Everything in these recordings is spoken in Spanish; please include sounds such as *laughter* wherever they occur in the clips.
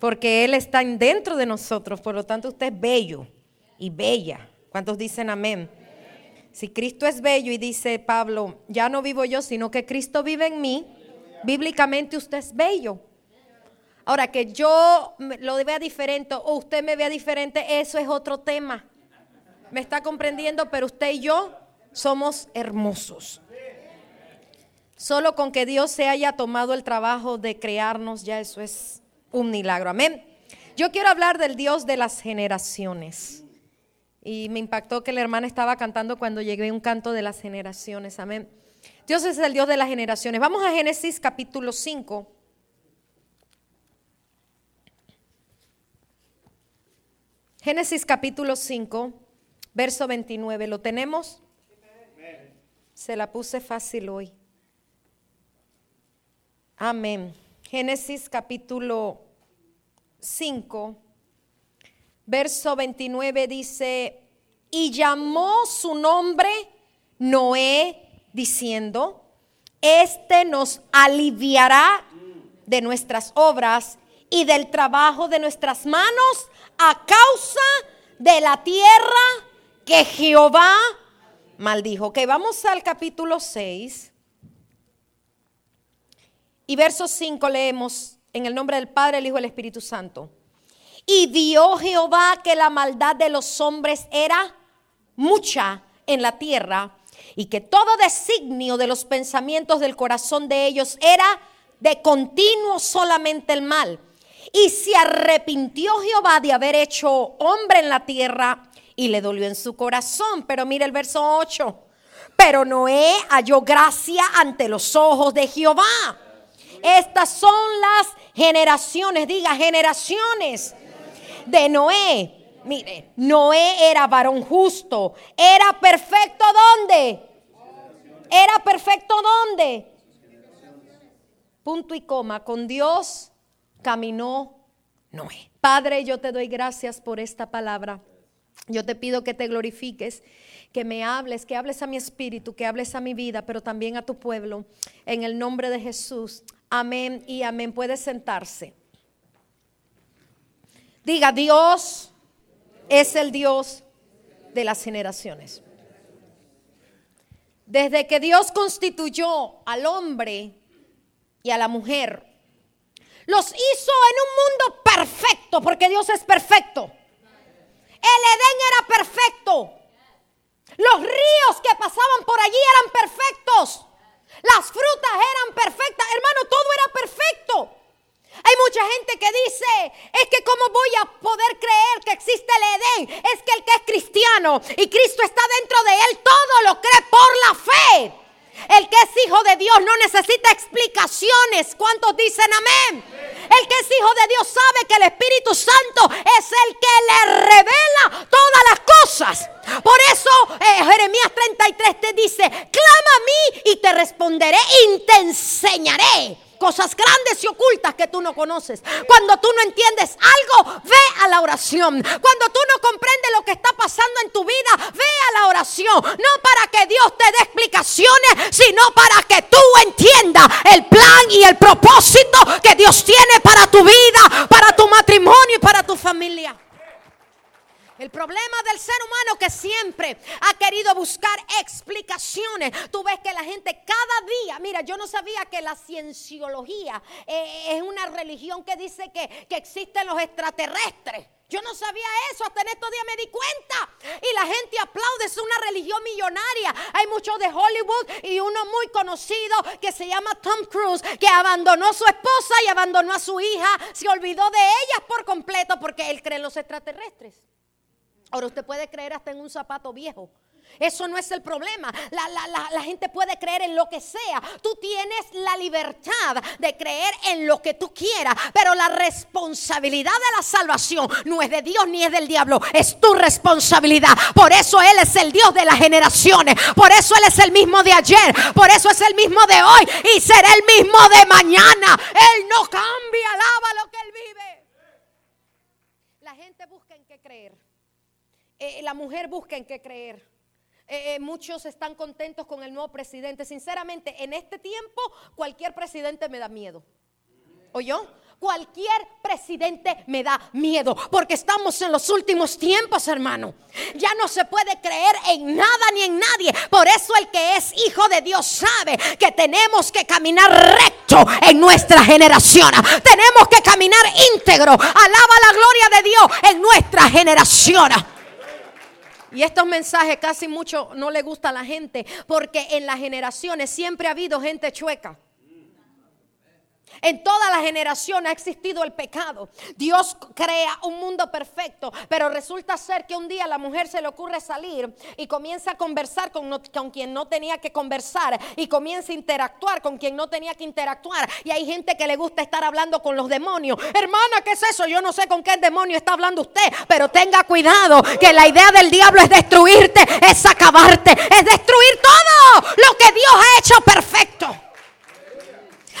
Porque Él está dentro de nosotros, por lo tanto usted es bello y bella. ¿Cuántos dicen amén? Si Cristo es bello y dice Pablo, ya no vivo yo, sino que Cristo vive en mí, bíblicamente usted es bello. Ahora, que yo lo vea diferente o usted me vea diferente, eso es otro tema. ¿Me está comprendiendo? Pero usted y yo somos hermosos. Solo con que Dios se haya tomado el trabajo de crearnos, ya eso es un milagro. Amén. Yo quiero hablar del Dios de las generaciones. Y me impactó que la hermana estaba cantando cuando llegué un canto de las generaciones. Amén. Dios es el Dios de las generaciones. Vamos a Génesis capítulo 5. Génesis capítulo 5, verso 29. ¿Lo tenemos? Se la puse fácil hoy. Amén. Génesis capítulo 5, verso 29 dice, y llamó su nombre Noé diciendo, este nos aliviará de nuestras obras y del trabajo de nuestras manos a causa de la tierra que Jehová maldijo. Ok, vamos al capítulo 6 y verso 5 leemos en el nombre del Padre, el Hijo y el Espíritu Santo. Y vio Jehová que la maldad de los hombres era mucha en la tierra y que todo designio de los pensamientos del corazón de ellos era de continuo solamente el mal. Y se arrepintió Jehová de haber hecho hombre en la tierra y le dolió en su corazón. Pero mire el verso 8. Pero Noé halló gracia ante los ojos de Jehová. Estas son las generaciones, diga generaciones de Noé. Mire, Noé era varón justo. Era perfecto ¿dónde? Era perfecto ¿dónde? Punto y coma. Con Dios caminó Noé. Padre, yo te doy gracias por esta palabra. Yo te pido que te glorifiques, que me hables, que hables a mi espíritu, que hables a mi vida, pero también a tu pueblo. En el nombre de Jesús. Amén y amén. Puede sentarse. Diga, Dios es el Dios de las generaciones. Desde que Dios constituyó al hombre y a la mujer, los hizo en un mundo perfecto, porque Dios es perfecto. El Edén era perfecto. Los ríos que pasaban por allí eran perfectos. Las frutas eran perfectas. Hermano, todo era perfecto. Hay mucha gente que dice, es que cómo voy a poder creer que existe el Edén. Es que el que es y Cristo está dentro de él, todo lo cree por la fe. El que es hijo de Dios no necesita explicaciones. ¿Cuántos dicen amén? El que es hijo de Dios sabe que el Espíritu Santo es el que le revela todas las cosas. Por eso eh, Jeremías 33 te dice, clama a mí y te responderé y te enseñaré cosas grandes y ocultas que tú no conoces. Cuando tú no entiendes algo, ve a la oración. Cuando tú no comprendes lo que está pasando en tu vida, ve a la oración. No para que Dios te dé explicaciones, sino para que tú entiendas el plan y el propósito que Dios tiene para tu vida, para tu matrimonio y para tu familia. El problema del ser humano que siempre ha querido buscar explicaciones. Tú ves que la gente cada día, mira, yo no sabía que la cienciología eh, es una religión que dice que, que existen los extraterrestres. Yo no sabía eso, hasta en estos días me di cuenta. Y la gente aplaude, es una religión millonaria. Hay muchos de Hollywood y uno muy conocido que se llama Tom Cruise, que abandonó a su esposa y abandonó a su hija, se olvidó de ellas por completo porque él cree en los extraterrestres. Ahora usted puede creer hasta en un zapato viejo. Eso no es el problema. La, gente puede creer en lo que sea. Tú tienes la libertad de creer en lo que tú quieras. Pero la responsabilidad de la salvación no es de Dios ni es del diablo. Es tu responsabilidad. Por eso Él es el Dios de las generaciones. Por eso Él es el mismo de ayer. Por eso es el mismo de hoy. Y será el mismo de mañana. Él no cambia. Alaba lo que Él vive. La gente busca en qué creer. Eh, la mujer busca en qué creer. Eh, eh, muchos están contentos con el nuevo presidente. Sinceramente, en este tiempo cualquier presidente me da miedo. ¿O yo? Cualquier presidente me da miedo porque estamos en los últimos tiempos, hermano. Ya no se puede creer en nada ni en nadie. Por eso el que es hijo de Dios sabe que tenemos que caminar recto en nuestra generación. Tenemos que caminar íntegro. Alaba la gloria de Dios en nuestra generación. Y estos mensajes casi mucho no le gusta a la gente porque en las generaciones siempre ha habido gente chueca. En toda la generación ha existido el pecado. Dios crea un mundo perfecto, pero resulta ser que un día la mujer se le ocurre salir y comienza a conversar con, con, quien no tenía que conversar y comienza a interactuar con quien no tenía que interactuar. Y hay gente que le gusta estar hablando con los demonios. Hermana, ¿qué es eso? Yo no sé con qué demonio está hablando usted, pero tenga cuidado que la idea del diablo es destruirte, es acabarte, es destruir todo lo que Dios ha hecho perfecto.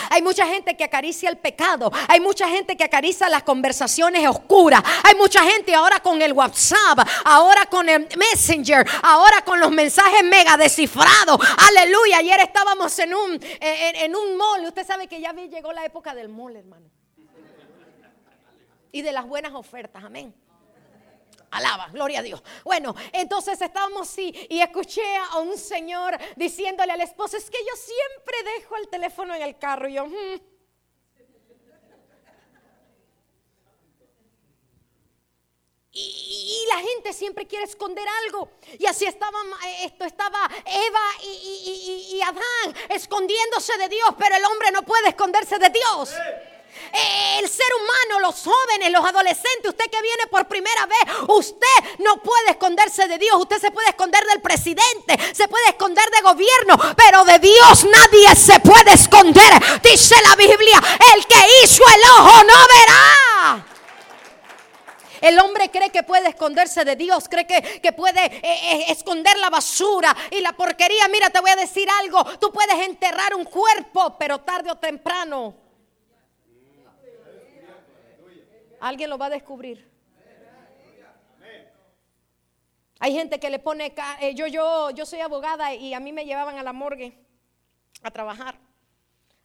Hay mucha gente que acaricia el pecado. Hay mucha gente que acaricia las conversaciones oscuras. Hay mucha gente ahora con el WhatsApp, ahora con el Messenger, ahora con los mensajes mega descifrados. Aleluya. Ayer estábamos en un, en, un mall. Usted sabe que ya llegó la época del mall, hermano. Y de las buenas ofertas. Amén. Alaba, gloria a Dios. Bueno, entonces estábamos así y escuché a un señor diciéndole al esposo, es que yo siempre dejo el teléfono en el carro. Y yo, hmm". Y, la gente siempre quiere esconder algo. Y así estaba esto estaba Eva y, Adán escondiéndose de Dios, pero el hombre no puede esconderse de Dios. Eh, el ser humano, los jóvenes, los adolescentes, usted que viene por primera vez, usted no puede esconderse de Dios, usted se puede esconder del presidente, se puede esconder de gobierno, pero de Dios nadie se puede esconder. Dice la Biblia, el que hizo el ojo no verá. El hombre cree que puede esconderse de Dios, cree que, puede eh, eh, esconder la basura y la porquería. Mira, te voy a decir algo, tú puedes enterrar un cuerpo, pero tarde o temprano Alguien lo va a descubrir. Hay gente que le pone, eh, yo, yo, yo soy abogada y a mí me llevaban a la morgue a trabajar,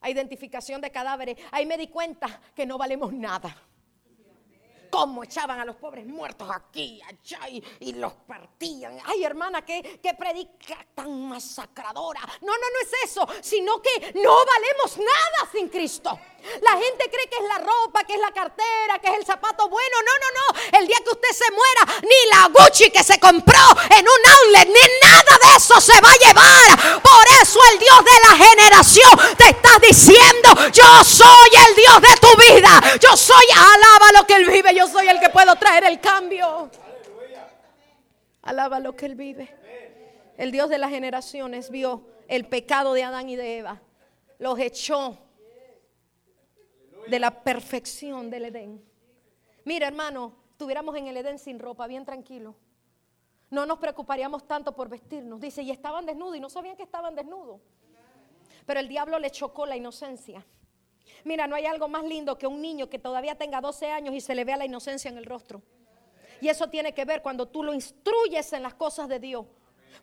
a identificación de cadáveres. Ahí me di cuenta que no valemos nada cómo echaban a los pobres muertos aquí, allá y, los partían. Ay, hermana, qué, qué predica tan masacradora. No, no, no es eso, sino que no valemos nada sin Cristo. La gente cree que es la ropa, que es la cartera, que es el zapato bueno. No, no, no. El día que usted se muera, ni la Gucci que se compró en un outlet, ni nada de eso se va a llevar. Por eso el Dios de la generación te está diciendo, yo soy el Dios de tu vida. Yo soy, alaba lo que Él vive. Yo soy el que puedo traer el cambio. Alaba lo que Él vive. El Dios de las generaciones vio el pecado de Adán y de Eva. Los echó de la perfección del Edén. Mira, hermano, estuviéramos en el Edén sin ropa, bien tranquilo. No nos preocuparíamos tanto por vestirnos. Dice, y estaban desnudos y no sabían que estaban desnudos. Pero el diablo le chocó la inocencia. Mira, no hay algo más lindo que un niño que todavía tenga 12 años y se le vea la inocencia en el rostro. Y eso tiene que ver cuando tú lo instruyes en las cosas de Dios.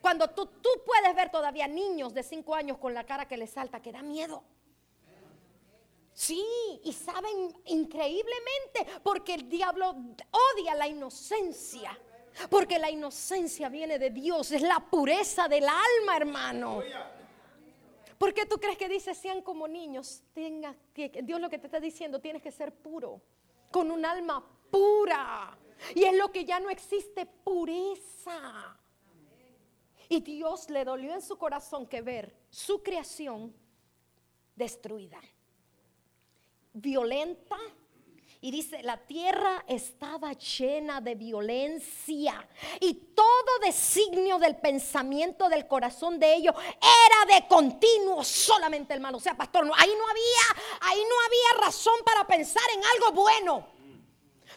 Cuando tú, tú puedes ver todavía niños de 5 años con la cara que les salta, que da miedo. Sí, y saben increíblemente porque el diablo odia la inocencia. Porque la inocencia viene de Dios, es la pureza del alma, hermano. ¿Por qué tú crees que dice sean como niños? Tenga, Dios lo que te está diciendo, tienes que ser puro, con un alma pura. Y es lo que ya no existe, pureza. Y Dios le dolió en su corazón que ver su creación destruida violenta. Y dice, la tierra estaba llena de violencia y todo designio del pensamiento del corazón de ellos era de continuo solamente el mal. O sea, pastor, ahí no había, ahí no había razón para pensar en algo bueno.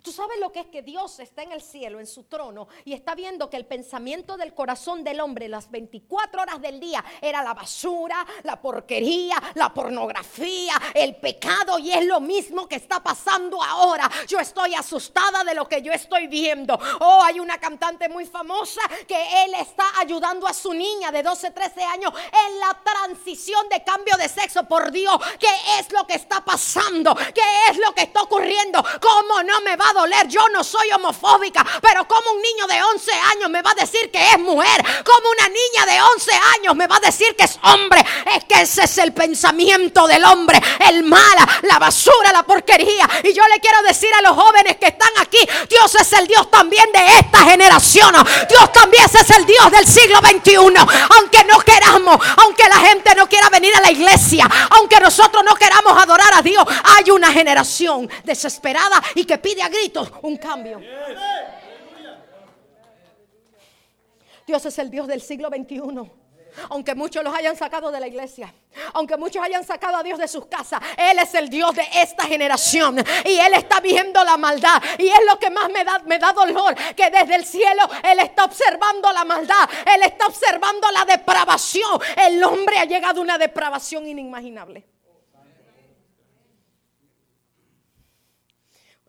Tú sabes lo que es que Dios está en el cielo, en su trono, y está viendo que el pensamiento del corazón del hombre las 24 horas del día era la basura, la porquería, la pornografía, el pecado, y es lo mismo que está pasando ahora. Yo estoy asustada de lo que yo estoy viendo. Oh, hay una cantante muy famosa que él está ayudando a su niña de 12, 13 años en la transición de cambio de sexo. Por Dios, ¿qué es lo que está pasando? ¿Qué es lo que está ocurriendo? ¿Cómo no me va a doler. Yo no soy homofóbica, pero como un niño de 11 años me va a decir que es mujer, como una niña de 11 años me va a decir que es hombre. Es que ese es el pensamiento del hombre, el mala, la basura, la porquería. Y yo le quiero decir a los jóvenes que están aquí, Dios es el Dios también de esta generación. Dios también es el Dios del siglo XXI. Aunque no queramos, aunque la gente no quiera venir a la iglesia, aunque nosotros no queramos adorar a Dios, hay una generación desesperada y que pide a gritos un cambio. Dios es el Dios del siglo XXI. Aunque muchos los hayan sacado de la iglesia, aunque muchos hayan sacado a Dios de sus casas, Él es el Dios de esta generación y Él está viendo la maldad. Y es lo que más me da, me da dolor, que desde el cielo Él está observando la maldad, Él está observando la depravación. El hombre ha llegado a una depravación inimaginable.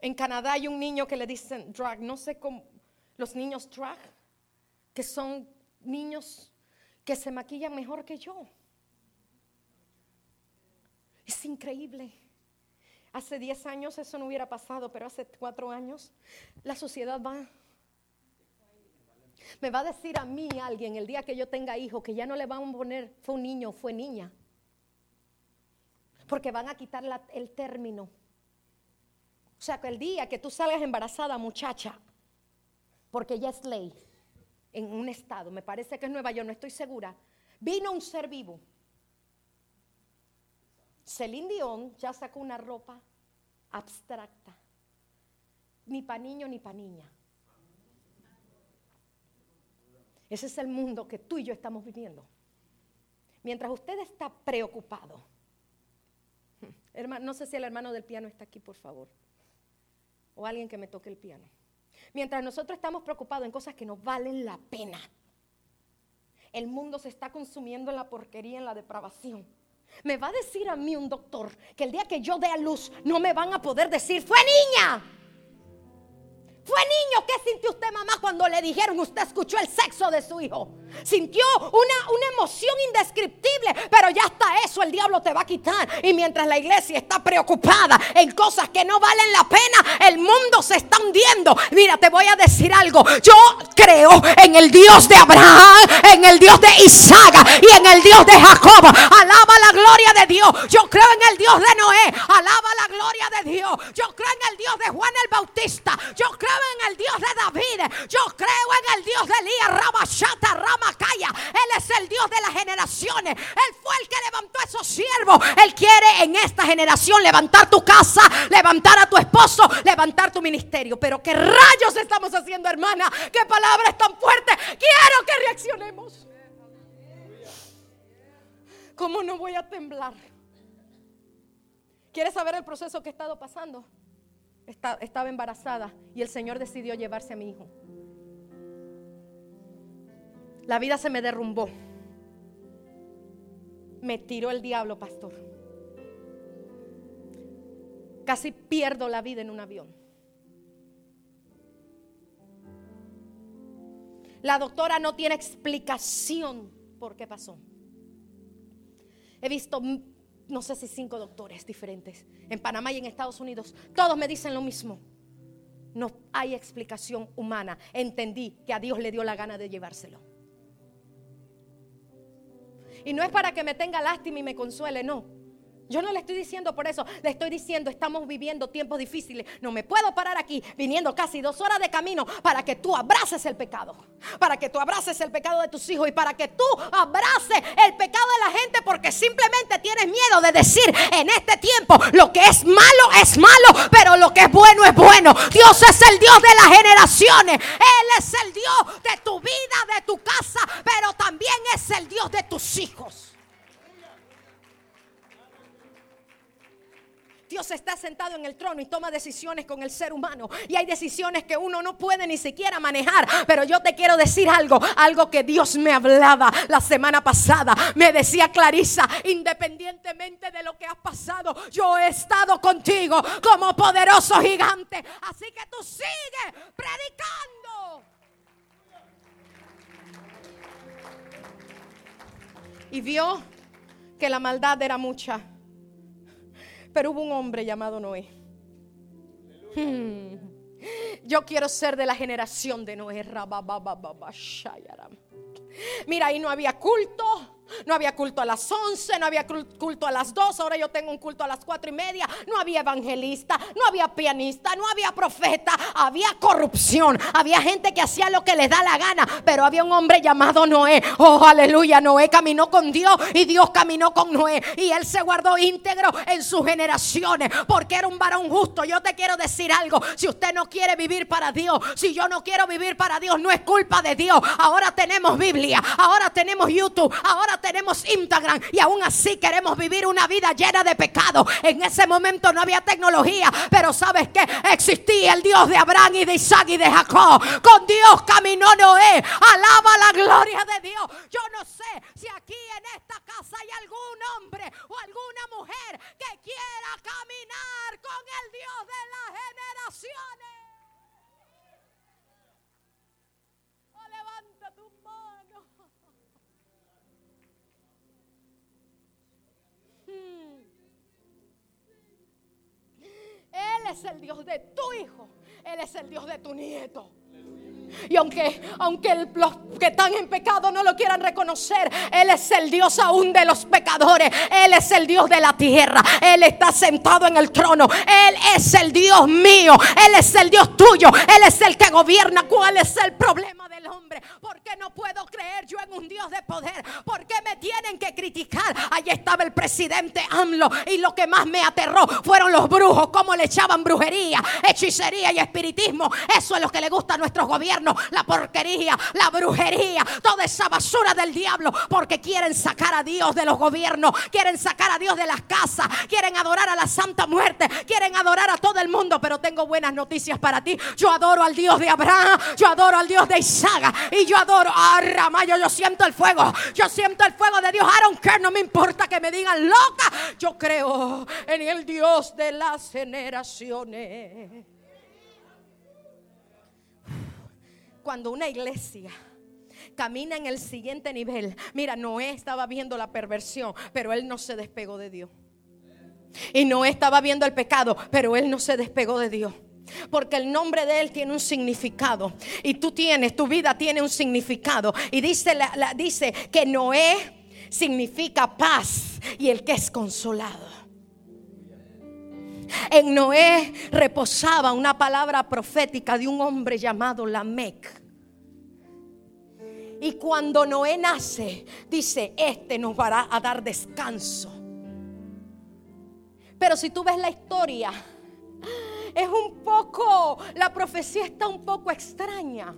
En Canadá hay un niño que le dicen drag, no sé cómo, los niños drag, que son niños que se maquillan mejor que yo. Es increíble. Hace 10 años eso no hubiera pasado, pero hace 4 años la sociedad va. Me va a decir a mí alguien el día que yo tenga hijo que ya no le van a poner fue un niño, fue niña. Porque van a quitar el término o sea, que el día que tú salgas embarazada, muchacha, porque ya es ley en un estado, me parece que es Nueva York, no estoy segura, vino un ser vivo. Celine Dion ya sacó una ropa abstracta, ni para niño ni para niña. Ese es el mundo que tú y yo estamos viviendo. Mientras usted está preocupado, *laughs* no sé si el hermano del piano está aquí, por favor o alguien que me toque el piano. Mientras nosotros estamos preocupados en cosas que no valen la pena, el mundo se está consumiendo en la porquería, en la depravación. Me va a decir a mí un doctor que el día que yo dé a luz no me van a poder decir, fue niña. Fue niño, ¿qué sintió usted mamá cuando le dijeron usted escuchó el sexo de su hijo? Sintió una, una emoción indescriptible, pero ya hasta eso el diablo te va a quitar. Y mientras la iglesia está preocupada en cosas que no valen la pena, el mundo se está hundiendo. Mira, te voy a decir algo. Yo creo en el Dios de Abraham, en el Dios de Isaac y en el Dios de Jacob. Alaba la gloria de Dios. Yo creo en el Dios de Noé. Alaba la gloria de Dios. Yo creo en el Dios de Juan el Bautista. Yo creo en el Dios de David. Yo creo en el Dios de Elías, Rabashata, Ramakaya. Él es el Dios de las generaciones. Él fue el que levantó a esos siervos. Él quiere en esta generación levantar tu casa, levantar a tu esposo, levantar tu ministerio. Pero qué rayos estamos haciendo, hermana. Qué palabras tan fuertes. Quiero que reaccionemos. ¿Cómo no voy a temblar? ¿Quieres saber el proceso que he estado pasando? Estaba embarazada y el Señor decidió llevarse a mi hijo. La vida se me derrumbó. Me tiró el diablo, pastor. Casi pierdo la vida en un avión. La doctora no tiene explicación por qué pasó. He visto no sé si cinco doctores diferentes en Panamá y en Estados Unidos. Todos me dicen lo mismo. No hay explicación humana. Entendí que a Dios le dio la gana de llevárselo. Y no es para que me tenga lástima y me consuele, no. Yo no le estoy diciendo por eso, le estoy diciendo estamos viviendo tiempos difíciles. No me puedo parar aquí viniendo casi dos horas de camino para que tú abraces el pecado, para que tú abraces el pecado de tus hijos y para que tú abraces el pecado de la gente porque simplemente tienes miedo de decir en este tiempo lo que es malo es malo, pero lo que es bueno es bueno. Dios es el Dios de las generaciones, Él es el Dios de tu vida, de tu casa, pero también es el Dios de tus hijos. Dios está sentado en el trono y toma decisiones con el ser humano. Y hay decisiones que uno no puede ni siquiera manejar. Pero yo te quiero decir algo, algo que Dios me hablaba la semana pasada. Me decía Clarisa, independientemente de lo que has pasado, yo he estado contigo como poderoso gigante. Así que tú sigue predicando. Y vio que la maldad era mucha. Pero hubo un hombre llamado Noé. Hmm. Yo quiero ser de la generación de Noé. Mira, ahí no había culto. No había culto a las 11, no había culto a las 2, ahora yo tengo un culto a las 4 y media. No había evangelista, no había pianista, no había profeta, había corrupción. Había gente que hacía lo que les da la gana, pero había un hombre llamado Noé. Oh, aleluya, Noé caminó con Dios y Dios caminó con Noé. Y él se guardó íntegro en sus generaciones porque era un varón justo. Yo te quiero decir algo, si usted no quiere vivir para Dios, si yo no quiero vivir para Dios, no es culpa de Dios. Ahora tenemos Biblia, ahora tenemos YouTube, ahora tenemos Instagram y aún así queremos vivir una vida llena de pecado. En ese momento no había tecnología, pero sabes que existía el Dios de Abraham y de Isaac y de Jacob. Con Dios caminó Noé. Alaba la gloria de Dios. Yo no sé si aquí en esta casa hay algún hombre o alguna mujer que quiera caminar con el Dios de las generaciones. Él es el Dios de tu hijo. Él es el Dios de tu nieto. Y aunque, aunque los que están en pecado no lo quieran reconocer, Él es el Dios aún de los pecadores. Él es el Dios de la tierra. Él está sentado en el trono. Él es el Dios mío. Él es el Dios tuyo. Él es el que gobierna. ¿Cuál es el problema del hombre? ¿Por qué no puedo creer yo en un Dios de poder? ¿Por qué me tienen que criticar? Allí estaba el presidente AMLO. Y lo que más me aterró fueron los brujos. Cómo le echaban brujería, hechicería y espiritismo. Eso es lo que le gusta a nuestros gobiernos la porquería, la brujería, toda esa basura del diablo, porque quieren sacar a Dios de los gobiernos, quieren sacar a Dios de las casas, quieren adorar a la Santa Muerte, quieren adorar a todo el mundo, pero tengo buenas noticias para ti. Yo adoro al Dios de Abraham, yo adoro al Dios de Isaac y yo adoro a Ramayo, yo siento el fuego, yo siento el fuego de Dios. I don't no me importa que me digan loca, yo creo en el Dios de las generaciones. Cuando una iglesia camina en el siguiente nivel. Mira, Noé estaba viendo la perversión, pero él no se despegó de Dios. Y Noé estaba viendo el pecado, pero él no se despegó de Dios. Porque el nombre de él tiene un significado. Y tú tienes, tu vida tiene un significado. Y dice, dice que Noé significa paz y el que es consolado. En Noé reposaba una palabra profética de un hombre llamado Lamec. Y cuando Noé nace, dice, este nos va a dar descanso. Pero si tú ves la historia, es un poco, la profecía está un poco extraña.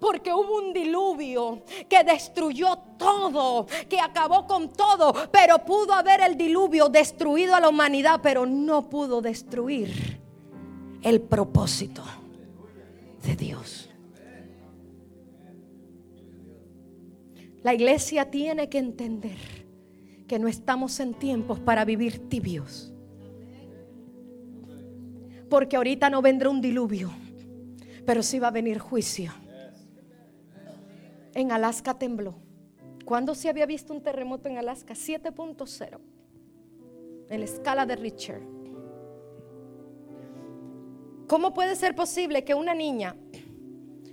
Porque hubo un diluvio que destruyó todo, que acabó con todo. Pero pudo haber el diluvio destruido a la humanidad, pero no pudo destruir el propósito de Dios. La iglesia tiene que entender que no estamos en tiempos para vivir tibios. Porque ahorita no vendrá un diluvio, pero sí va a venir juicio. En Alaska tembló. ¿Cuándo se había visto un terremoto en Alaska? 7.0. En la escala de Richter. ¿Cómo puede ser posible que una niña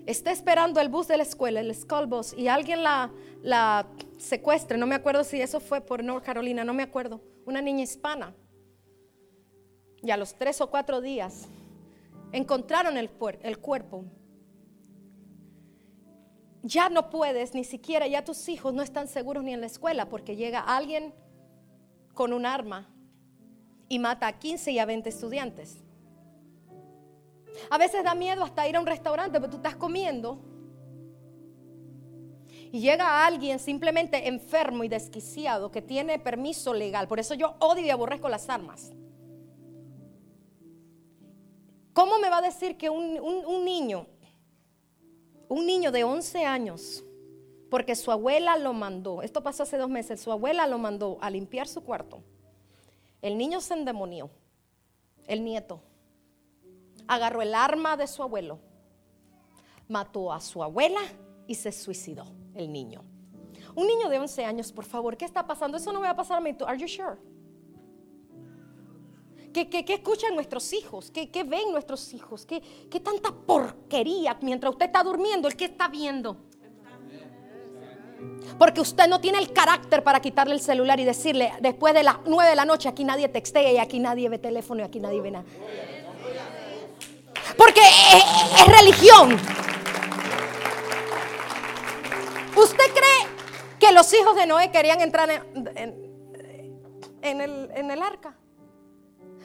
esté esperando el bus de la escuela, el school bus, y alguien la, la secuestre? No me acuerdo si eso fue por North Carolina, no me acuerdo. Una niña hispana. Y a los tres o cuatro días encontraron el, el cuerpo ya no puedes, ni siquiera ya tus hijos no están seguros ni en la escuela porque llega alguien con un arma y mata a 15 y a 20 estudiantes. A veces da miedo hasta ir a un restaurante, pero tú estás comiendo y llega alguien simplemente enfermo y desquiciado que tiene permiso legal. Por eso yo odio y aborrezco las armas. ¿Cómo me va a decir que un, un niño, un niño de 11 años, porque su abuela lo mandó, esto pasó hace dos meses, su abuela lo mandó a limpiar su cuarto. El niño se endemonió, el nieto, agarró el arma de su abuelo, mató a su abuela y se suicidó el niño. Un niño de 11 años, por favor, ¿qué está pasando? Eso no va a pasar a mí. Are you sure? ¿Qué, escuchan nuestros hijos? ¿Qué, ven nuestros hijos? ¿Qué, ¿Qué, tanta porquería mientras usted está durmiendo? ¿El que está viendo? Porque usted no tiene el carácter para quitarle el celular y decirle después de las 9 de la noche aquí nadie textea y aquí nadie ve teléfono y aquí nadie ve nada. Porque es religión. ¿Usted cree que los hijos de Noé querían entrar en el arca?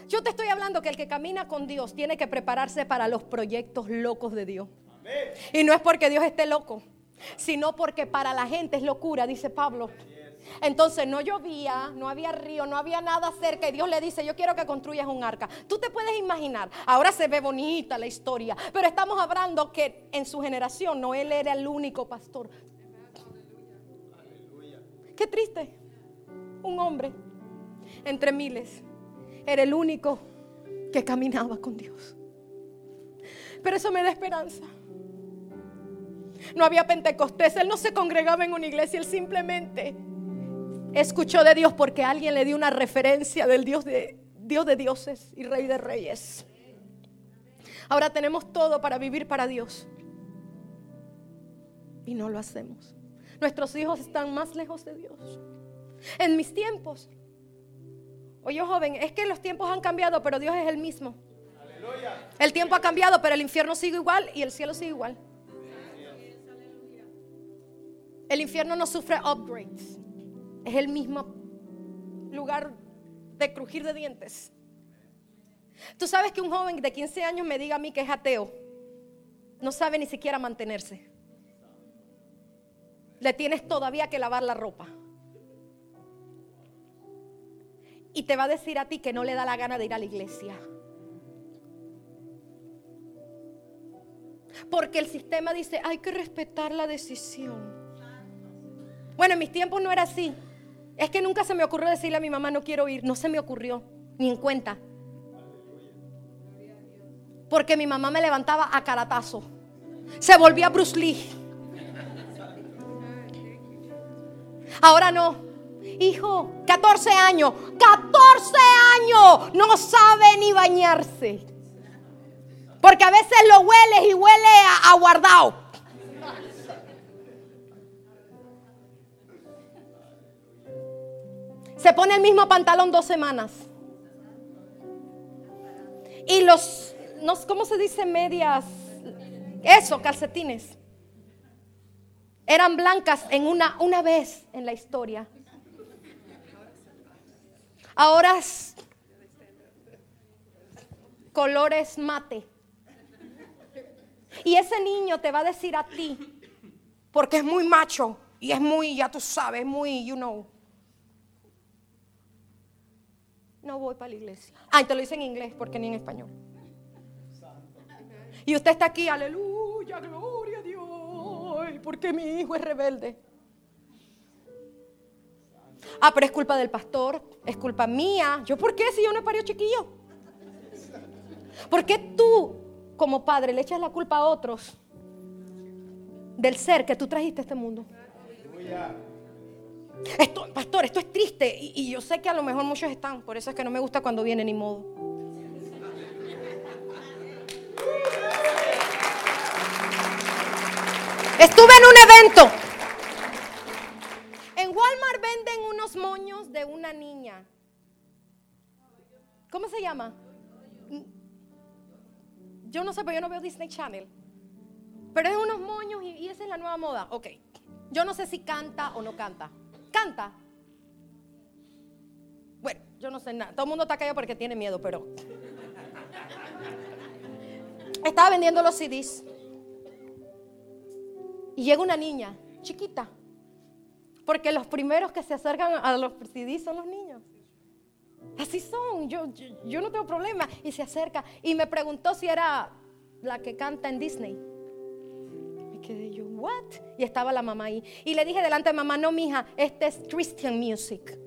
Yo te estoy hablando que el que camina con Dios tiene que prepararse para los proyectos locos de Dios. Y no es porque Dios esté loco, sino porque para la gente es locura, dice Pablo. Entonces no llovía, no había río, no había nada cerca y Dios le dice, yo quiero que construyas un arca. Tú te puedes imaginar, ahora se ve bonita la historia, pero estamos hablando que en su generación no él era el único pastor. Qué triste, un hombre entre miles era el único que caminaba con Dios. Pero eso me da esperanza. No había Pentecostés, él no se congregaba en una iglesia, él simplemente escuchó de Dios porque alguien le dio una referencia del Dios de, Dios de dioses y Rey de reyes. Ahora tenemos todo para vivir para Dios. Y no lo hacemos. Nuestros hijos están más lejos de Dios. En mis tiempos. Oye, joven, es que los tiempos han cambiado, pero Dios es el mismo. El tiempo ha cambiado, pero el infierno sigue igual y el cielo sigue igual. El infierno no sufre upgrades. Es el mismo lugar de crujir de dientes. Tú sabes que un joven de 15 años me diga a mí que es ateo. No sabe ni siquiera mantenerse. Le tienes todavía que lavar la ropa. Y te va a decir a ti que no le da la gana de ir a la iglesia. Porque el sistema dice, hay que respetar la decisión. Bueno, en mis tiempos no era así. Es que nunca se me ocurrió decirle a mi mamá, no quiero ir. No se me ocurrió, ni en cuenta. Porque mi mamá me levantaba a caratazo. Se volvía Bruce Lee. Ahora no. Hijo, 14 años, 14 años, no sabe ni bañarse. Porque a veces lo hueles y huele a, guardado. Se pone el mismo pantalón dos semanas. Y los, no, ¿cómo se dice? Medias. Eso, calcetines. Eran blancas en una, una vez en la historia. Ahora colores mate. Y ese niño te va a decir a ti, porque es muy macho y es muy, ya tú sabes, muy, you know, no voy para la iglesia. Ay, te lo dice en inglés porque ni en español. Y usted está aquí, aleluya, gloria a Dios, porque mi hijo es rebelde. Ah, pero es culpa del pastor, es culpa mía. ¿Yo por qué si yo no he parido chiquillo? ¿Por qué tú, como padre, le echas la culpa a otros del ser que tú trajiste a este mundo? Esto, pastor, esto es triste. Y, yo sé que a lo mejor muchos están. Por eso es que no me gusta cuando viene ni modo. Estuve en un evento. Walmart venden unos moños de una niña. ¿Cómo se llama? Yo no sé, pero yo no veo Disney Channel. Pero es unos moños y, y esa es la nueva moda. Ok. Yo no sé si canta o no canta canta. Bueno, yo no sé nada. Todo el mundo está callado porque tiene miedo, pero. Estaba vendiendo los CDs. Y llega una niña, chiquita. Porque los primeros que se acercan a los CDs son los niños. Así son, yo, yo, no tengo problema. Y se acerca y me preguntó si era la que canta en Disney. Y quedé yo, ¿what? Y estaba la mamá ahí. Y le dije delante de mamá, no, mija, este es Christian music.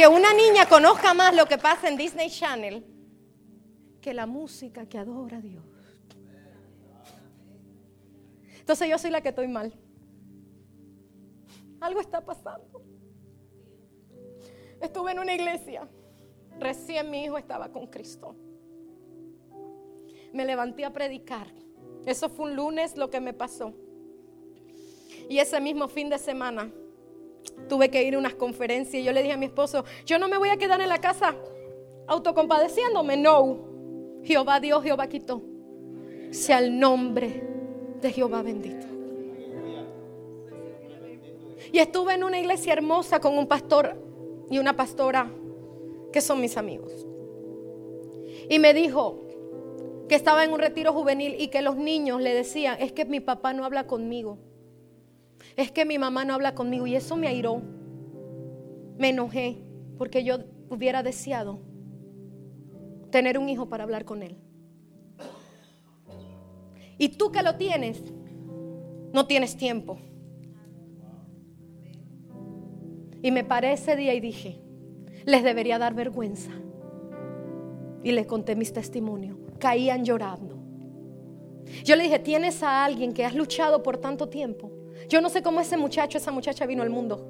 que una niña conozca más lo que pasa en Disney Channel que la música que adora a Dios. Entonces yo soy la que estoy mal. Algo está pasando. Estuve en una iglesia. Recién mi hijo estaba con Cristo. Me levanté a predicar. Eso fue un lunes lo que me pasó. Y ese mismo fin de semana tuve que ir a unas conferencias y yo le dije a mi esposo, yo no me voy a quedar en la casa autocompadeciéndome, no. Jehová Dios, Jehová quitó. Sea el nombre de Jehová bendito. Y estuve en una iglesia hermosa con un pastor y una pastora que son mis amigos. Y me dijo que estaba en un retiro juvenil y que los niños le decían, es que mi papá no habla conmigo es que mi mamá no habla conmigo y eso me airó. Me enojé porque yo hubiera deseado tener un hijo para hablar con él. Y tú que lo tienes, no tienes tiempo. Y me paré ese día y dije, les debería dar vergüenza. Y les conté mis testimonios. Caían llorando. Yo le dije, tienes a alguien que has luchado por tanto tiempo yo no sé cómo ese muchacho, esa muchacha vino al mundo,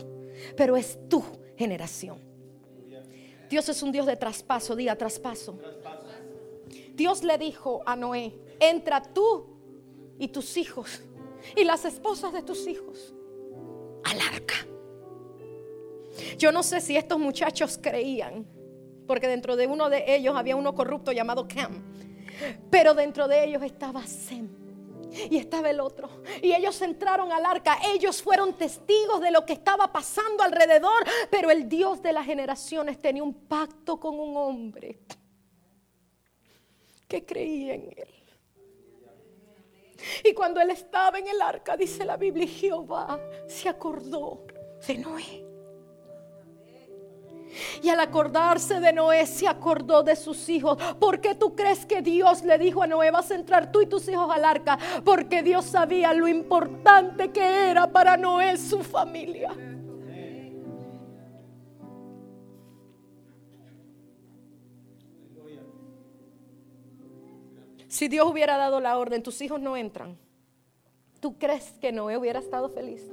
pero es tu generación. Dios es un Dios de traspaso, diga traspaso. Dios le dijo a Noé, entra tú y tus hijos y las esposas de tus hijos al arca. Yo no sé si estos muchachos creían, porque dentro de uno de ellos había uno corrupto llamado Cam, pero dentro de ellos estaba Sem y estaba el otro. Y ellos entraron al arca. Ellos fueron testigos de lo que estaba pasando alrededor. Pero el Dios de las generaciones tenía un pacto con un hombre que creía en él. Y cuando él estaba en el arca, dice la Biblia, Jehová se acordó de Noé. Y al acordarse de Noé, se acordó de sus hijos. ¿Por qué tú crees que Dios le dijo a Noé, vas a entrar tú y tus hijos al arca? Porque Dios sabía lo importante que era para Noé su familia. Si Dios hubiera dado la orden, tus hijos no entran. ¿Tú crees que Noé hubiera estado feliz?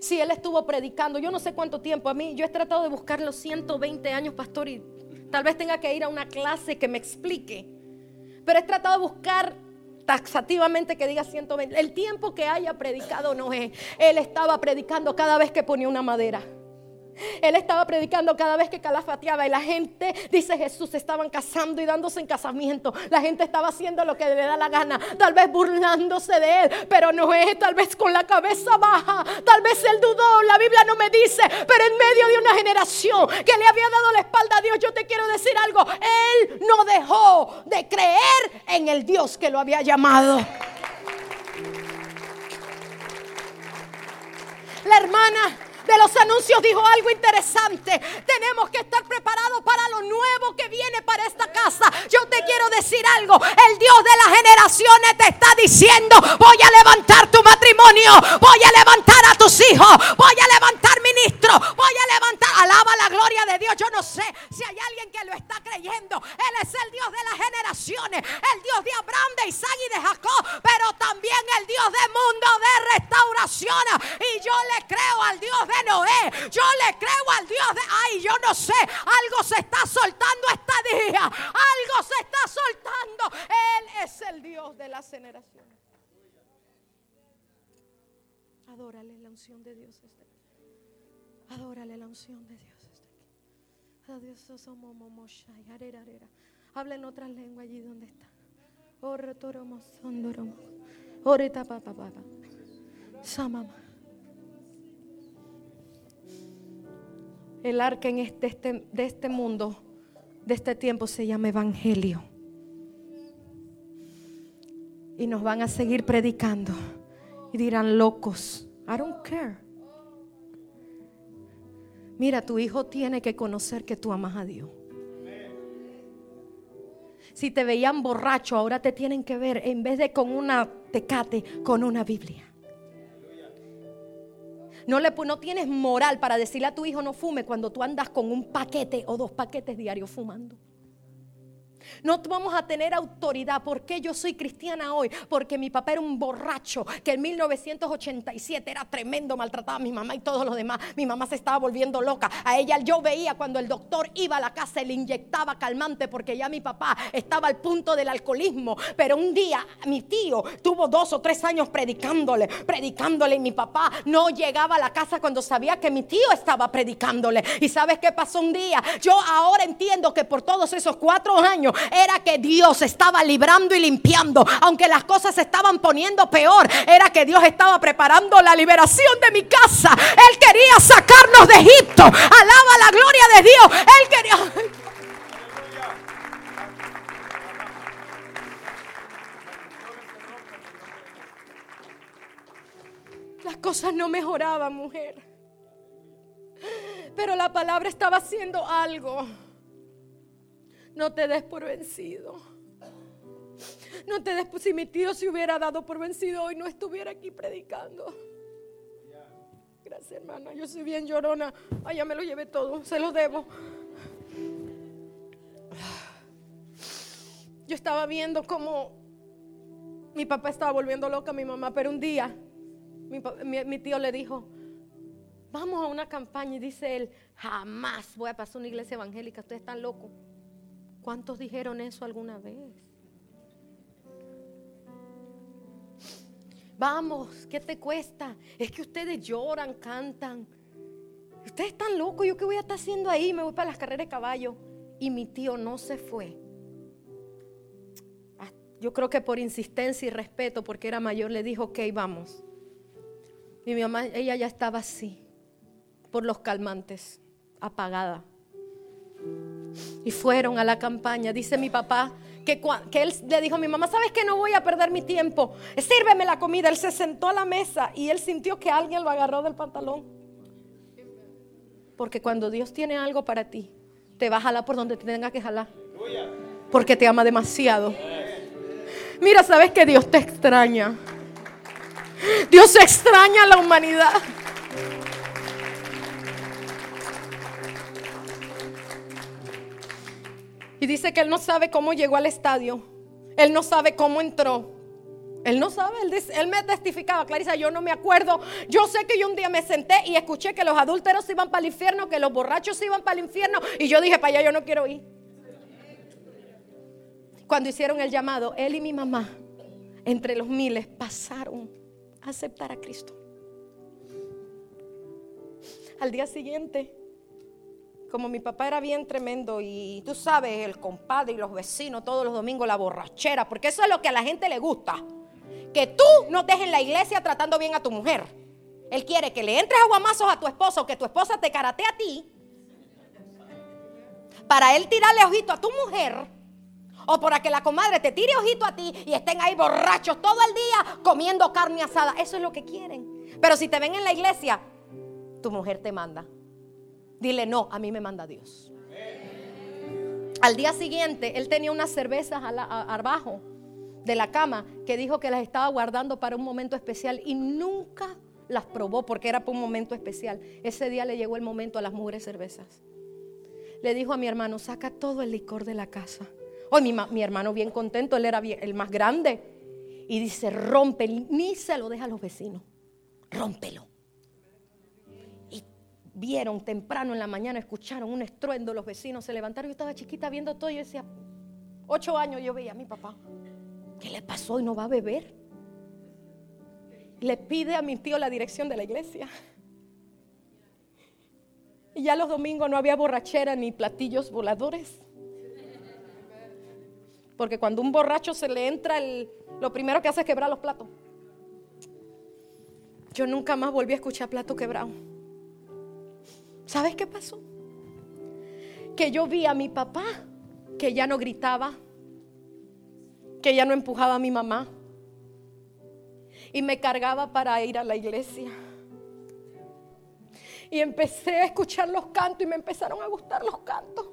Si él estuvo predicando, yo no sé cuánto tiempo. A mí, yo he tratado de buscar los 120 años, pastor, y tal vez tenga que ir a una clase que me explique. Pero he tratado de buscar taxativamente que diga 120. El tiempo que haya predicado no es. Él estaba predicando cada vez que ponía una madera. Él estaba predicando cada vez que calafateaba y la gente, dice Jesús, estaban casando y dándose en casamiento. La gente estaba haciendo lo que le da la gana, tal vez burlándose de él, pero no es tal vez con la cabeza baja. Tal vez él dudó, la Biblia no me dice, pero en medio de una generación que le había dado la espalda a Dios, yo te quiero decir algo, él no dejó de creer en el Dios que lo había llamado. La hermana de los anuncios dijo algo interesante. Tenemos que estar preparados para lo nuevo que viene para esta casa. Yo te quiero decir algo. El Dios de las generaciones te está diciendo, voy a levantar tu matrimonio, voy a levantar a tus hijos, voy a levantar ministro, voy a levantar, alaba la gloria de Dios. Yo no sé si hay alguien que lo está creyendo. Él es el Dios de las generaciones, el Dios de Abraham, de Isaac y de Jacob, pero también el Dios del mundo de restauración. Y yo le creo al Dios de Noé. Yo le creo al Dios de... Ay, yo no sé. Algo se está soltando este día. Algo se está soltando. Él es el Dios de las generaciones. Adórale la unción de Dios. Este. Adórale la unción de Dios. Este. Habla en otras lenguas allí donde está. Oreta papá papá. Samama. El arca en este, este, de este mundo, de este tiempo, se llama Evangelio. Y nos van a seguir predicando. Y dirán locos. I don't care. Mira, tu hijo tiene que conocer que tú amas a Dios. Si te veían borracho, ahora te tienen que ver en vez de con una tecate, con una Biblia. No, le, no tienes moral para decirle a tu hijo no fume cuando tú andas con un paquete o dos paquetes diarios fumando. No vamos a tener autoridad. ¿Por qué yo soy cristiana hoy? Porque mi papá era un borracho que en 1987 era tremendo, maltrataba a mi mamá y todos los demás. Mi mamá se estaba volviendo loca. A ella yo veía cuando el doctor iba a la casa y le inyectaba calmante porque ya mi papá estaba al punto del alcoholismo. Pero un día mi tío tuvo dos o tres años predicándole, predicándole y mi papá no llegaba a la casa cuando sabía que mi tío estaba predicándole. ¿Y sabes qué pasó un día? Yo ahora entiendo que por todos esos cuatro años era que Dios estaba librando y limpiando. Aunque las cosas se estaban poniendo peor, era que Dios estaba preparando la liberación de mi casa. Él quería sacarnos de Egipto. Alaba la gloria de Dios. Él quería... Las cosas no mejoraban, mujer. Pero la palabra estaba haciendo algo. No te des por vencido. No te des por si mi tío se hubiera dado por vencido hoy no estuviera aquí predicando. Gracias, hermana. Yo soy bien llorona. Ay, ya me lo llevé todo. Se lo debo. Yo estaba viendo cómo mi papá estaba volviendo loca a mi mamá, pero un día mi, mi tío le dijo, vamos a una campaña y dice él, jamás voy a pasar una iglesia evangélica, ustedes están locos. ¿Cuántos dijeron eso alguna vez? Vamos, ¿qué te cuesta? Es que ustedes lloran, cantan. Ustedes están locos, ¿yo qué voy a estar haciendo ahí? Me voy para las carreras de caballo. Y mi tío no se fue. Ah, yo creo que por insistencia y respeto, porque era mayor, le dijo, ok, vamos. Y mi mamá, ella ya estaba así, por los calmantes, apagada. Y fueron a la campaña. Dice mi papá que, que, él le dijo a mi mamá, ¿sabes que no voy a perder mi tiempo? Sírveme la comida. Él se sentó a la mesa y él sintió que alguien lo agarró del pantalón. Porque cuando Dios tiene algo para ti, te va a jalar por donde te tenga que jalar. Porque te ama demasiado. Mira, sabes que Dios te extraña. Dios extraña a la humanidad. Y dice que él no sabe cómo llegó al estadio. Él no sabe cómo entró. Él no sabe, él, me testificaba, Clarisa, yo no me acuerdo. Yo sé que yo un día me senté y escuché que los adúlteros iban para el infierno, que los borrachos iban para el infierno. Y yo dije, para allá yo no quiero ir. Cuando hicieron el llamado, él y mi mamá, entre los miles, pasaron a aceptar a Cristo. Al día siguiente, como mi papá era bien tremendo y tú sabes, el compadre y los vecinos todos los domingos la borrachera, porque eso es lo que a la gente le gusta. Que tú no dejes la iglesia tratando bien a tu mujer. Él quiere que le entres aguamazos a tu esposo, que tu esposa te karate a ti, para él tirarle ojito a tu mujer, o para que la comadre te tire ojito a ti y estén ahí borrachos todo el día comiendo carne asada. Eso es lo que quieren. Pero si te ven en la iglesia, tu mujer te manda. Dile, no, a mí me manda Dios. Al día siguiente, él tenía unas cervezas abajo de la cama que dijo que las estaba guardando para un momento especial y nunca las probó porque era para un momento especial. Ese día le llegó el momento a las mujeres cervezas. Le dijo a mi hermano, saca todo el licor de la casa. Hoy mi, mi, hermano bien contento, él era el más grande. Y dice, rompe, ni se lo deja a los vecinos. Rómpelo vieron temprano en la mañana, escucharon un estruendo, los vecinos se levantaron. Yo estaba chiquita viendo todo y yo decía, ocho años yo veía a mi papá. ¿Qué le pasó y no va a beber? Le pide a mi tío la dirección de la iglesia. Y ya los domingos no había borrachera ni platillos voladores. Porque cuando un borracho se le entra, lo primero que hace es quebrar los platos. Yo nunca más volví a escuchar plato quebrado. ¿Sabes qué pasó? Que yo vi a mi papá que ya no gritaba, que ya no empujaba a mi mamá, y me cargaba para ir a la iglesia. Y empecé a escuchar los cantos y me empezaron a gustar los cantos.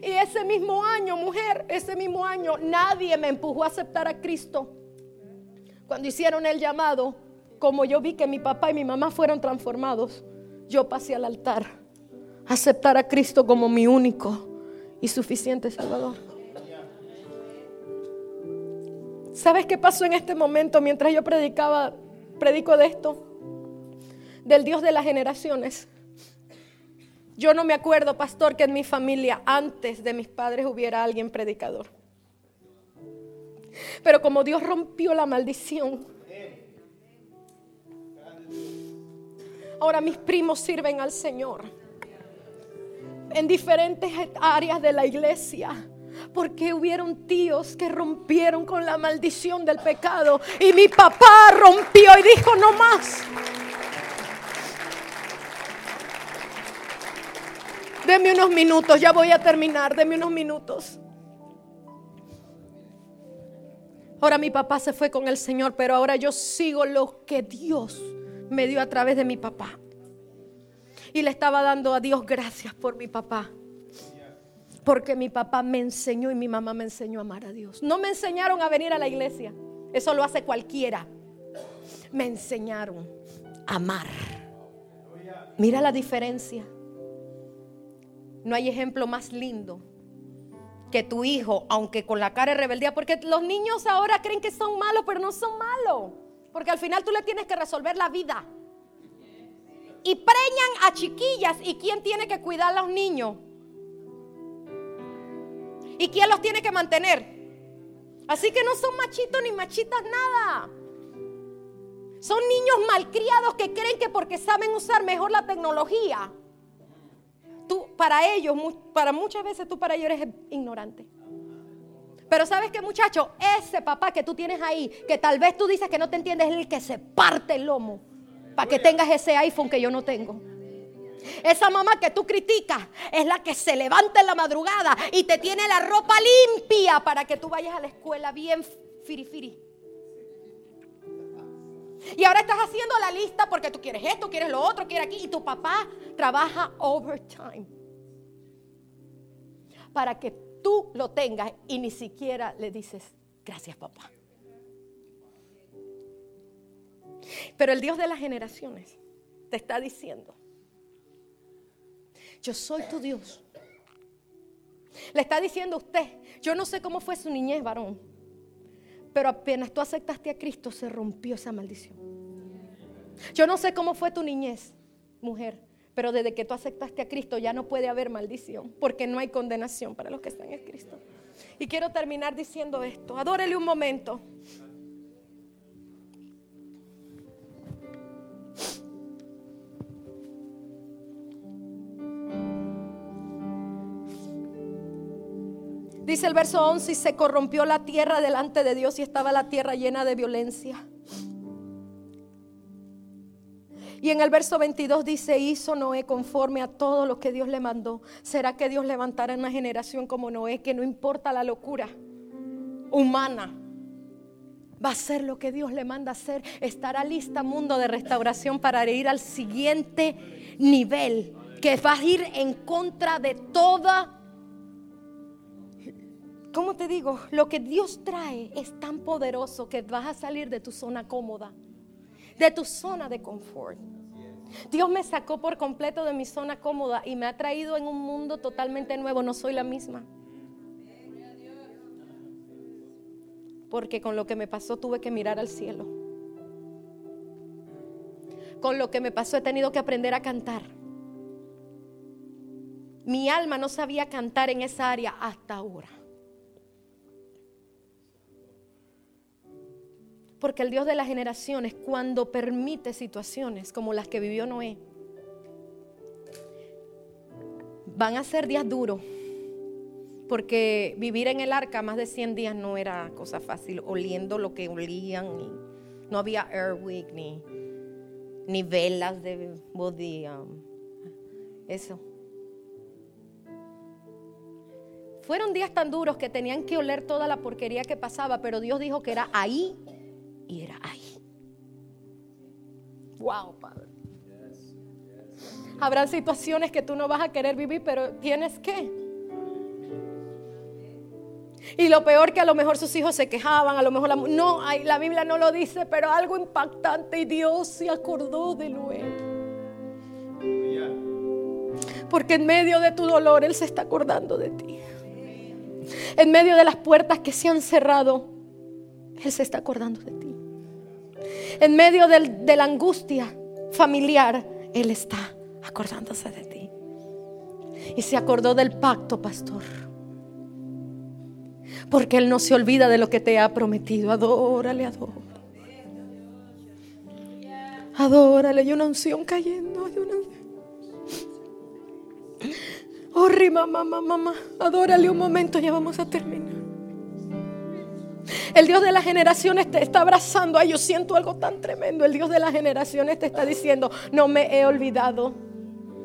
Y ese mismo año, mujer, ese mismo año, nadie me empujó a aceptar a Cristo. Cuando hicieron el llamado, como yo vi que mi papá y mi mamá fueron transformados, yo pasé al altar a aceptar a Cristo como mi único y suficiente Salvador. ¿Sabes qué pasó en este momento mientras yo predicaba, predico de esto? Del Dios de las generaciones. Yo no me acuerdo, pastor, que en mi familia antes de mis padres hubiera alguien predicador. Pero como Dios rompió la maldición, ahora mis primos sirven al Señor en diferentes áreas de la iglesia. Porque hubieron tíos que rompieron con la maldición del pecado. Y mi papá rompió y dijo, no más. Deme unos minutos, ya voy a terminar, deme unos minutos. Ahora mi papá se fue con el Señor, pero ahora yo sigo lo que Dios me dio a través de mi papá. Y le estaba dando a Dios gracias por mi papá. Porque mi papá me enseñó y mi mamá me enseñó a amar a Dios. No me enseñaron a venir a la iglesia. Eso lo hace cualquiera. Me enseñaron a amar. Mira la diferencia. No hay ejemplo más lindo que tu hijo, aunque con la cara de rebeldía, porque los niños ahora creen que son malos, pero no son malos. Porque al final tú le tienes que resolver la vida. Y preñan a chiquillas. ¿Y quién tiene que cuidar a los niños? ¿Y quién los tiene que mantener? Así que no son machitos ni machitas nada. Son niños malcriados que creen que porque saben usar mejor la tecnología, tú para ellos, para muchas veces tú para ellos eres ignorante. Pero sabes que muchacho, ese papá que tú tienes ahí, que tal vez tú dices que no te entiendes, es el que se parte el lomo para que tengas ese iPhone que yo no tengo. Esa mamá que tú criticas es la que se levanta en la madrugada y te tiene la ropa limpia para que tú vayas a la escuela bien firifiri. Y ahora estás haciendo la lista porque tú quieres esto, quieres lo otro, quieres aquí. Y tu papá trabaja overtime. Para que tú lo tengas y ni siquiera le dices, gracias papá. Pero el Dios de las generaciones te está diciendo, yo soy tu Dios. Le está diciendo a usted, yo no sé cómo fue su niñez, varón, pero apenas tú aceptaste a Cristo, se rompió esa maldición. Yo no sé cómo fue tu niñez, mujer, pero desde que tú aceptaste a Cristo ya no puede haber maldición, porque no hay condenación para los que están en Cristo. Y quiero terminar diciendo esto. Adórele un momento. Dice el verso 11, y se corrompió la tierra delante de Dios y estaba la tierra llena de violencia. Y en el verso 22 dice, hizo Noé conforme a todo lo que Dios le mandó. ¿Será que Dios levantará una generación como Noé que no importa la locura humana? Va a hacer lo que Dios le manda hacer. Estará lista mundo de restauración para ir al siguiente nivel. Que va a ir en contra de toda ¿cómo te digo? Lo que Dios trae es tan poderoso que vas a salir de tu zona cómoda, de tu zona de confort. Dios me sacó por completo de mi zona cómoda y me ha traído en un mundo totalmente nuevo. No soy la misma. Porque con lo que me pasó tuve que mirar al cielo. Con lo que me pasó he tenido que aprender a cantar. Mi alma no sabía cantar en esa área hasta ahora. Porque el Dios de las generaciones, cuando permite situaciones como las que vivió Noé, van a ser días duros. Porque vivir en el arca más de 100 días no era cosa fácil, oliendo lo que olían. no había Airwick ni, ni velas de body. eso. Fueron días tan duros que tenían que oler toda la porquería que pasaba, pero Dios dijo que era ahí y era ahí. Wow, Padre. Habrán situaciones que tú no vas a querer vivir, pero tienes que. Y lo peor que a lo mejor sus hijos se quejaban, a lo mejor la, no, la Biblia no lo dice, pero algo impactante y Dios se acordó de Noé. Porque en medio de tu dolor Él se está acordando de ti. En medio de las puertas que se han cerrado, Él se está acordando de ti. En medio de la angustia familiar, Él está acordándose de ti. Y se acordó del pacto, pastor. Porque Él no se olvida de lo que te ha prometido. Adórale, adórale. Adórale, hay una unción cayendo. Hay una... Oh, mamá, mamá, mamá. Adórale un momento, ya vamos a terminar. El Dios de las generaciones te está abrazando. Ay, yo siento algo tan tremendo. El Dios de las generaciones te está diciendo, no me he olvidado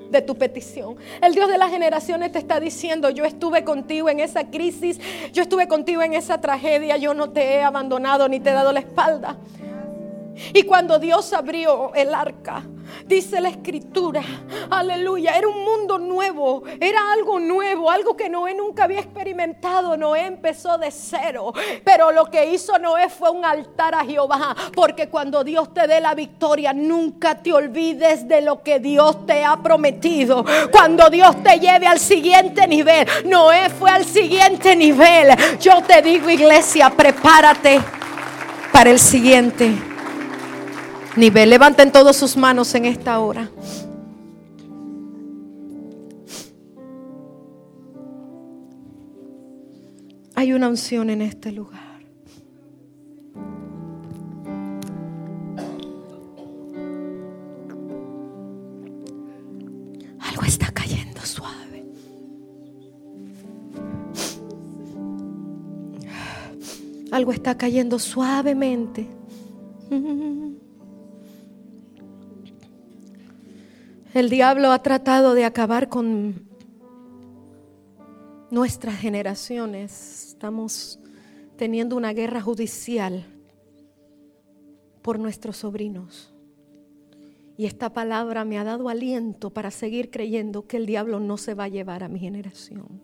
de tu petición. El Dios de las generaciones te está diciendo, yo estuve contigo en esa crisis, yo estuve contigo en esa tragedia, yo no te he abandonado ni te he dado la espalda. Y cuando Dios abrió el arca, dice la escritura, aleluya, era un mundo nuevo, era algo nuevo, algo que Noé nunca había experimentado. Noé empezó de cero, pero lo que hizo Noé fue un altar a Jehová, porque cuando Dios te dé la victoria, nunca te olvides de lo que Dios te ha prometido. Cuando Dios te lleve al siguiente nivel, Noé fue al siguiente nivel. Yo te digo, iglesia, prepárate para el siguiente nivel. Levanten todas sus manos en esta hora. Hay una unción en este lugar. Algo está cayendo suave. Algo está cayendo suavemente. El diablo ha tratado de acabar con nuestras generaciones. Estamos teniendo una guerra judicial por nuestros sobrinos. Y esta palabra me ha dado aliento para seguir creyendo que el diablo no se va a llevar a mi generación.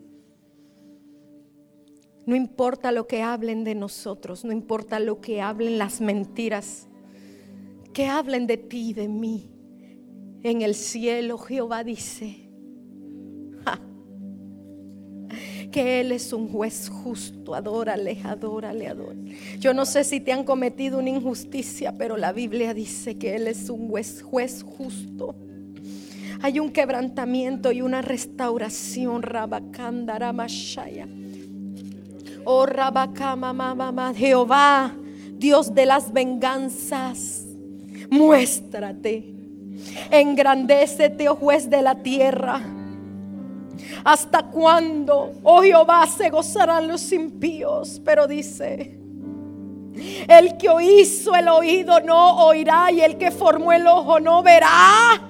No importa lo que hablen de nosotros, no importa lo que hablen las mentiras, que hablen de ti, de mí en el cielo, Jehová dice que Él es un juez justo. Adórale, adórale, adórale. Yo no sé si te han cometido una injusticia, pero la Biblia dice que Él es un juez, justo. Hay un quebrantamiento y una restauración. Rabakandaramashaya. Oh Rabakama, mamá, Jehová, Dios de las venganzas, muéstrate Engrandécete, oh juez de la tierra. ¿Hasta cuándo, oh Jehová, se gozarán los impíos? Pero dice, el que hizo el oído no oirá y el que formó el ojo no verá.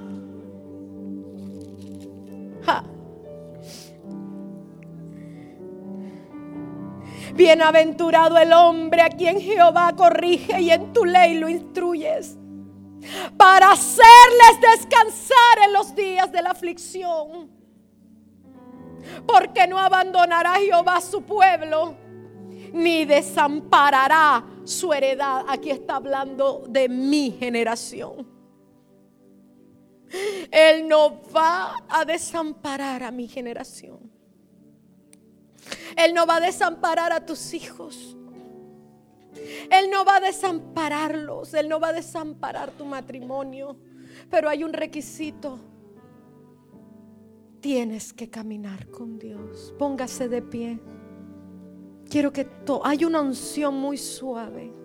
Bienaventurado el hombre a quien Jehová corrige y en tu ley lo instruyes para hacerles descansar en los días de la aflicción. Porque no abandonará Jehová su pueblo, ni desamparará su heredad. Aquí está hablando de mi generación. Él no va a desamparar a mi generación. Él no va a desamparar a tus hijos. Él no va a desampararlos, Él no va a desamparar tu matrimonio, pero hay un requisito. Tienes que caminar con Dios. Póngase de pie. Quiero que hay una unción muy suave.